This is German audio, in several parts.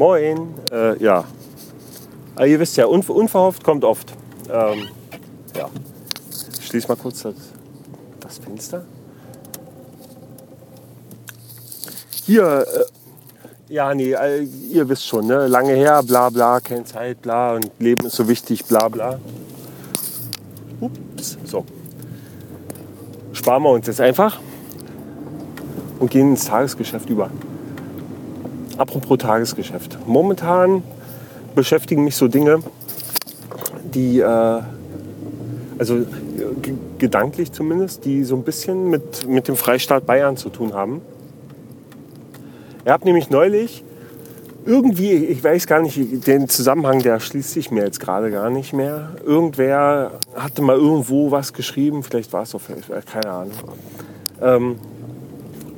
Moin. Äh, ja. Aber ihr wisst ja, un unverhofft kommt oft. Ähm, ja. Ich schließe mal kurz das, das Fenster. Hier, äh, ja, nee, äh, ihr wisst schon, ne? lange her, bla bla, keine Zeit, bla und Leben ist so wichtig, bla bla. Ups, so. Sparen wir uns jetzt einfach und gehen ins Tagesgeschäft über. Apropos Tagesgeschäft. Momentan beschäftigen mich so Dinge, die, äh, also gedanklich zumindest, die so ein bisschen mit, mit dem Freistaat Bayern zu tun haben. Er hat nämlich neulich irgendwie, ich weiß gar nicht, den Zusammenhang, der schließt sich mir jetzt gerade gar nicht mehr. Irgendwer hatte mal irgendwo was geschrieben, vielleicht war es auf Facebook, keine Ahnung. Ähm,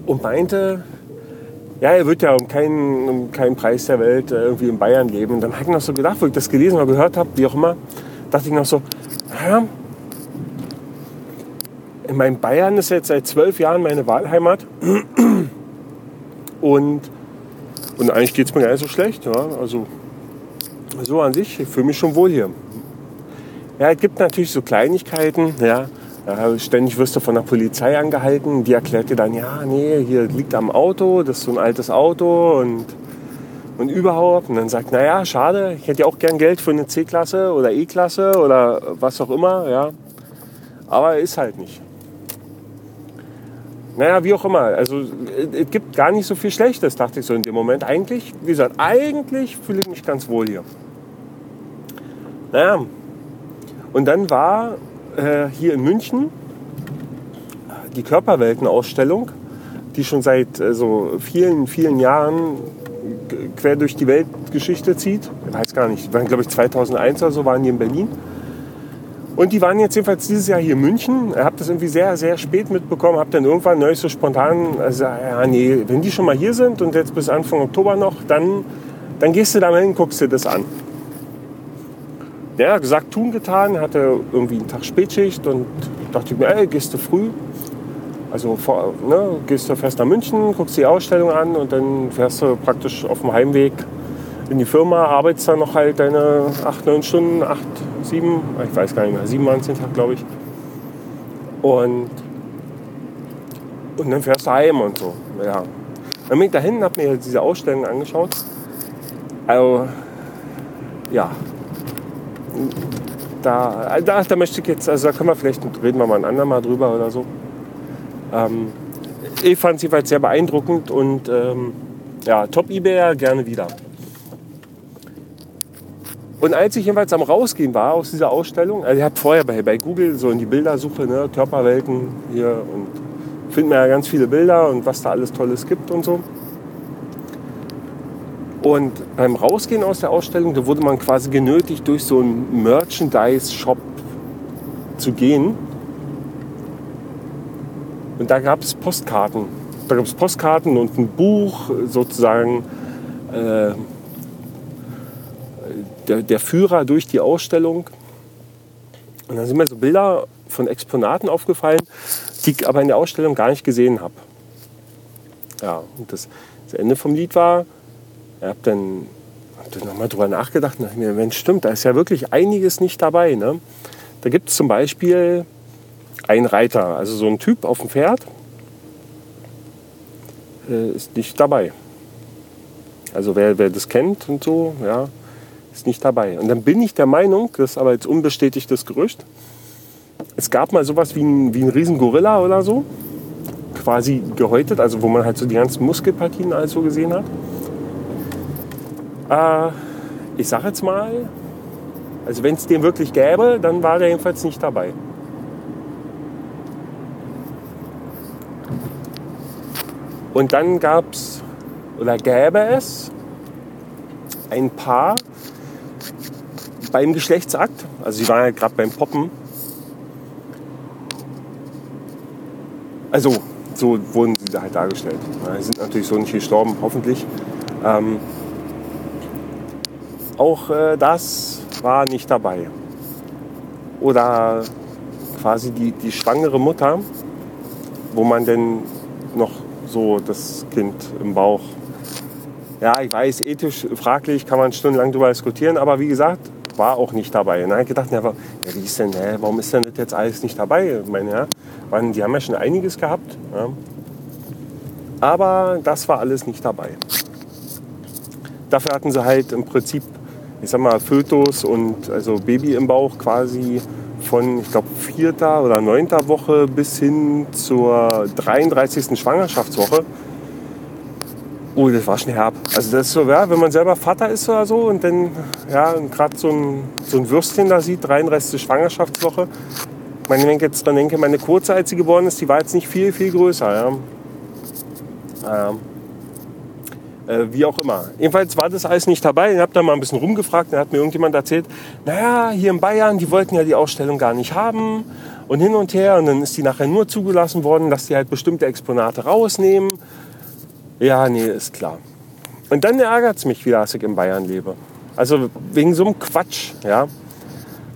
und meinte, ja, er wird ja um keinen, um keinen Preis der Welt äh, irgendwie in Bayern leben. Und dann habe ich noch so gedacht, wo ich das gelesen oder gehört habe, wie auch immer, dachte ich noch so, naja, in meinem Bayern ist jetzt seit zwölf Jahren meine Wahlheimat. Und, und eigentlich geht es mir gar nicht so schlecht. Ja? Also so an sich, ich fühle mich schon wohl hier. Ja, es gibt natürlich so Kleinigkeiten, ja, ja, ständig wirst du von der Polizei angehalten. Die erklärt dir dann, ja, nee, hier liegt am Auto, das ist so ein altes Auto und, und überhaupt. Und dann sagt, naja, schade, ich hätte ja auch gern Geld für eine C-Klasse oder E-Klasse oder was auch immer. Ja. Aber ist halt nicht. Naja, wie auch immer. Also es gibt gar nicht so viel Schlechtes, dachte ich so in dem Moment. Eigentlich, wie gesagt, eigentlich fühle ich mich ganz wohl hier. Naja, und dann war äh, hier in München die Körperweltenausstellung, die schon seit äh, so vielen, vielen Jahren quer durch die Weltgeschichte zieht. Ich weiß gar nicht, waren glaube ich 2001 oder so, waren die in Berlin. Und die waren jetzt jedenfalls dieses Jahr hier in München. Habe das irgendwie sehr, sehr spät mitbekommen. Habe dann irgendwann neu so spontan, also ja nee, wenn die schon mal hier sind und jetzt bis Anfang Oktober noch, dann, dann gehst du da mal hin, guckst dir das an ja, gesagt, tun getan, hatte irgendwie einen Tag Spätschicht und dachte mir, ey, gehst du früh? Also vor, ne, gehst du fest nach München, guckst die Ausstellung an und dann fährst du praktisch auf dem Heimweg in die Firma, arbeitest dann noch halt deine 8, 9 Stunden, 8, 7, ich weiß gar nicht mehr, 7 waren es den Tag, glaube ich. Und, und dann fährst du heim und so. Ja. Dann bin ich dahin, habe mir diese Ausstellung angeschaut. Also, ja, da, da, da möchte ich jetzt, also da können wir vielleicht, reden wir mal ein andermal drüber oder so. Ähm, ich fand sie jedenfalls sehr beeindruckend und ähm, ja, Top eBay gerne wieder. Und als ich jedenfalls am Rausgehen war aus dieser Ausstellung, also ich habe vorher bei, bei Google so in die Bildersuche, ne, Körperwelten hier und finde mir ja ganz viele Bilder und was da alles Tolles gibt und so. Und beim Rausgehen aus der Ausstellung, da wurde man quasi genötigt, durch so einen Merchandise-Shop zu gehen. Und da gab es Postkarten. Da gab es Postkarten und ein Buch, sozusagen äh, der, der Führer durch die Ausstellung. Und dann sind mir so Bilder von Exponaten aufgefallen, die ich aber in der Ausstellung gar nicht gesehen habe. Ja, und das, das Ende vom Lied war, ich habe dann, hab nochmal drüber nachgedacht und dachte mir, Mensch, stimmt, da ist ja wirklich einiges nicht dabei. Ne? Da gibt es zum Beispiel einen Reiter, also so ein Typ auf dem Pferd, äh, ist nicht dabei. Also wer, wer das kennt und so, ja, ist nicht dabei. Und dann bin ich der Meinung, das ist aber jetzt unbestätigtes Gerücht, es gab mal sowas wie ein, wie ein Riesengorilla oder so, quasi gehäutet, also wo man halt so die ganzen Muskelpartien alles so gesehen hat. Äh, ich sage jetzt mal, also wenn es den wirklich gäbe, dann war der jedenfalls nicht dabei. Und dann gab es oder gäbe es ein Paar beim Geschlechtsakt, also sie waren ja gerade beim Poppen. Also so wurden sie halt dargestellt. Sie sind natürlich so nicht gestorben, hoffentlich. Ähm, auch äh, das war nicht dabei. Oder quasi die, die schwangere Mutter, wo man denn noch so das Kind im Bauch Ja, ich weiß, ethisch fraglich, kann man stundenlang darüber diskutieren, aber wie gesagt, war auch nicht dabei. Und dann habe ich gedacht, ja, wie ist denn, hä, warum ist denn das jetzt alles nicht dabei? Ich meine, ja, waren, die haben ja schon einiges gehabt. Ja. Aber das war alles nicht dabei. Dafür hatten sie halt im Prinzip, ich sag mal, Fötus und also Baby im Bauch quasi von, ich glaube, vierter oder neunter Woche bis hin zur 33. Schwangerschaftswoche. Oh, das war schon herb. Also das ist so, ja, wenn man selber Vater ist oder so und dann ja, gerade so ein, so ein Würstchen da sieht, 33. Schwangerschaftswoche. Wenn ich jetzt dran denke, meine kurze, als sie geboren ist, die war jetzt nicht viel, viel größer. Ja. Ähm, äh, wie auch immer. Jedenfalls war das alles nicht dabei. Ich habe da mal ein bisschen rumgefragt. Dann hat mir irgendjemand erzählt, naja, hier in Bayern, die wollten ja die Ausstellung gar nicht haben und hin und her. Und dann ist die nachher nur zugelassen worden, dass die halt bestimmte Exponate rausnehmen. Ja, nee, ist klar. Und dann ärgert es mich dass ich in Bayern lebe. Also wegen so einem Quatsch, ja.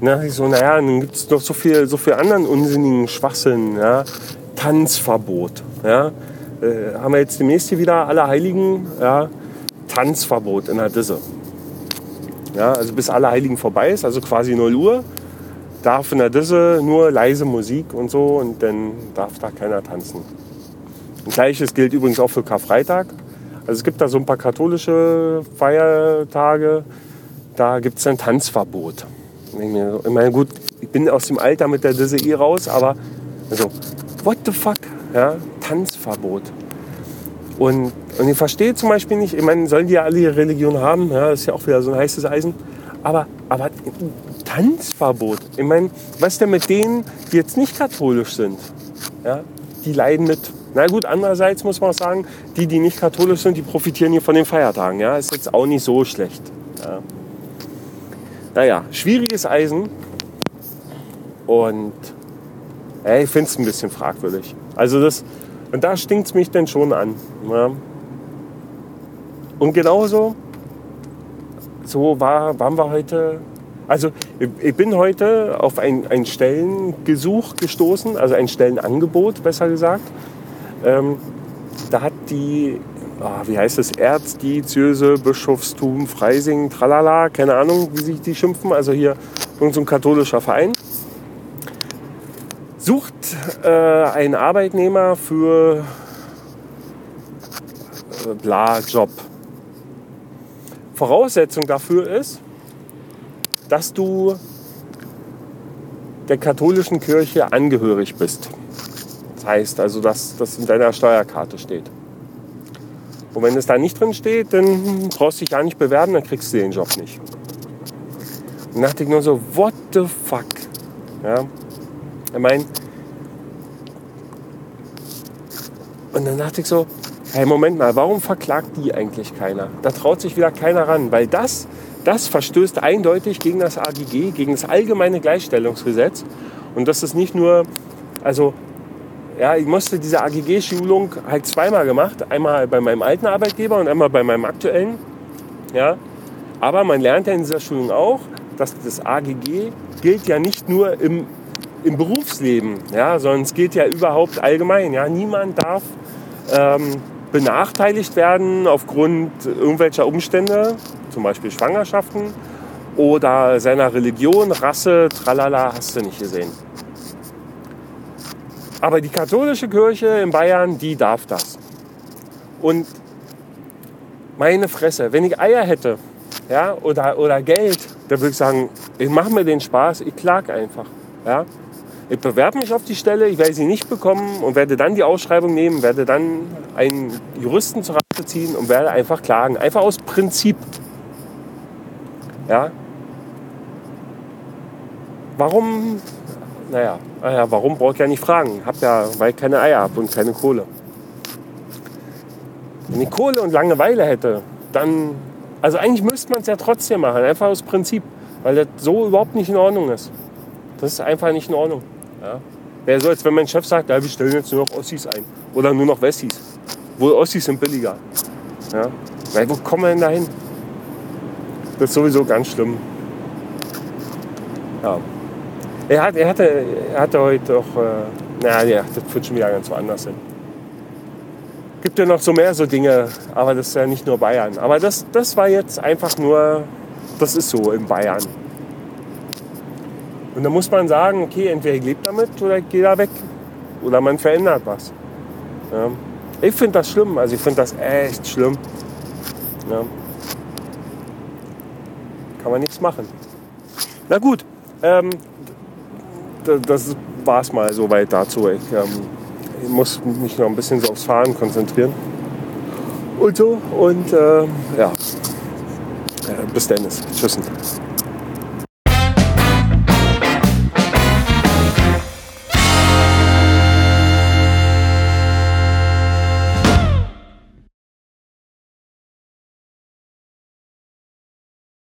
Na, ich so, naja, dann gibt es noch so viel, so viel anderen unsinnigen Schwachsinn, ja. Tanzverbot, ja äh, haben wir jetzt demnächst hier wieder alle Heiligen ja, Tanzverbot in der Disse. Ja, also bis alle Heiligen vorbei ist, also quasi 0 Uhr, darf in der Disse nur leise Musik und so und dann darf da keiner tanzen. Und gleiches gilt übrigens auch für Karfreitag. Also es gibt da so ein paar katholische Feiertage, da gibt es ein Tanzverbot. Ich meine, gut, ich bin aus dem Alter mit der Disse eh raus, aber also, what the fuck? Ja, Tanzverbot. Und, und ich verstehe zum Beispiel nicht, ich meine, sollen die ja alle ihre Religion haben, ja, das ist ja auch wieder so ein heißes Eisen, aber, aber Tanzverbot. Ich meine, was denn mit denen, die jetzt nicht katholisch sind? Ja, die leiden mit. Na gut, andererseits muss man auch sagen, die, die nicht katholisch sind, die profitieren hier von den Feiertagen. Ja, ist jetzt auch nicht so schlecht. Ja. Naja, schwieriges Eisen. Und ja, ich finde es ein bisschen fragwürdig. Also das, und da stinkt es mich dann schon an. Ja. Und genauso, so war, waren wir heute. Also ich bin heute auf ein, ein Stellengesuch gestoßen, also ein Stellenangebot, besser gesagt. Ähm, da hat die, oh, wie heißt es, Erzdiözese Bischofstum Freising, tralala, keine Ahnung, wie sich die schimpfen, also hier irgendein so katholischer Verein äh, ein Arbeitnehmer für äh, bla Job. Voraussetzung dafür ist, dass du der katholischen Kirche angehörig bist. Das heißt also, dass das in deiner Steuerkarte steht. Und wenn es da nicht drin steht, dann brauchst du dich gar nicht bewerben, dann kriegst du den Job nicht. Und dachte ich nur so, what the fuck? Ja, ich meine, und dann dachte ich so, hey, Moment mal, warum verklagt die eigentlich keiner? Da traut sich wieder keiner ran, weil das, das verstößt eindeutig gegen das AGG, gegen das allgemeine Gleichstellungsgesetz. Und das ist nicht nur, also ja, ich musste diese AGG-Schulung halt zweimal gemacht. Einmal bei meinem alten Arbeitgeber und einmal bei meinem aktuellen. Ja. Aber man lernt ja in dieser Schulung auch, dass das AGG gilt ja nicht nur im im Berufsleben, ja, sondern es geht ja überhaupt allgemein. Ja. Niemand darf ähm, benachteiligt werden aufgrund irgendwelcher Umstände, zum Beispiel Schwangerschaften oder seiner Religion, Rasse, tralala, hast du nicht gesehen. Aber die katholische Kirche in Bayern, die darf das. Und meine Fresse, wenn ich Eier hätte ja, oder, oder Geld, dann würde ich sagen, ich mache mir den Spaß, ich klag einfach. Ja. Ich bewerbe mich auf die Stelle, ich werde sie nicht bekommen und werde dann die Ausschreibung nehmen, werde dann einen Juristen zur Rate ziehen und werde einfach klagen. Einfach aus Prinzip. Ja. Warum? Naja, naja warum brauche ich ja nicht fragen? Hab ja, weil ich keine Eier habe und keine Kohle. Wenn ich Kohle und Langeweile hätte, dann. Also eigentlich müsste man es ja trotzdem machen, einfach aus Prinzip, weil das so überhaupt nicht in Ordnung ist. Das ist einfach nicht in Ordnung. Ja? Wäre so, als wenn mein Chef sagt, ja, wir stellen jetzt nur noch Ossis ein. Oder nur noch Wessis. Wohl Ossis sind billiger. Ja? Weil, wo kommen wir denn da hin? Das ist sowieso ganz schlimm. Ja. Er, hat, er, hatte, er hatte heute auch, äh, naja, das führt schon wieder ganz woanders hin. Gibt ja noch so mehr so Dinge, aber das ist ja nicht nur Bayern. Aber das, das war jetzt einfach nur, das ist so in Bayern. Und da muss man sagen, okay, entweder ich lebe damit oder ich gehe da weg. Oder man verändert was. Ja. Ich finde das schlimm, also ich finde das echt schlimm. Ja. Kann man nichts machen. Na gut, ähm, das war es mal soweit dazu. Ich, ähm, ich, muss mich noch ein bisschen so aufs Fahren konzentrieren. Und so, und äh, ja, äh, bis dann. Tschüss.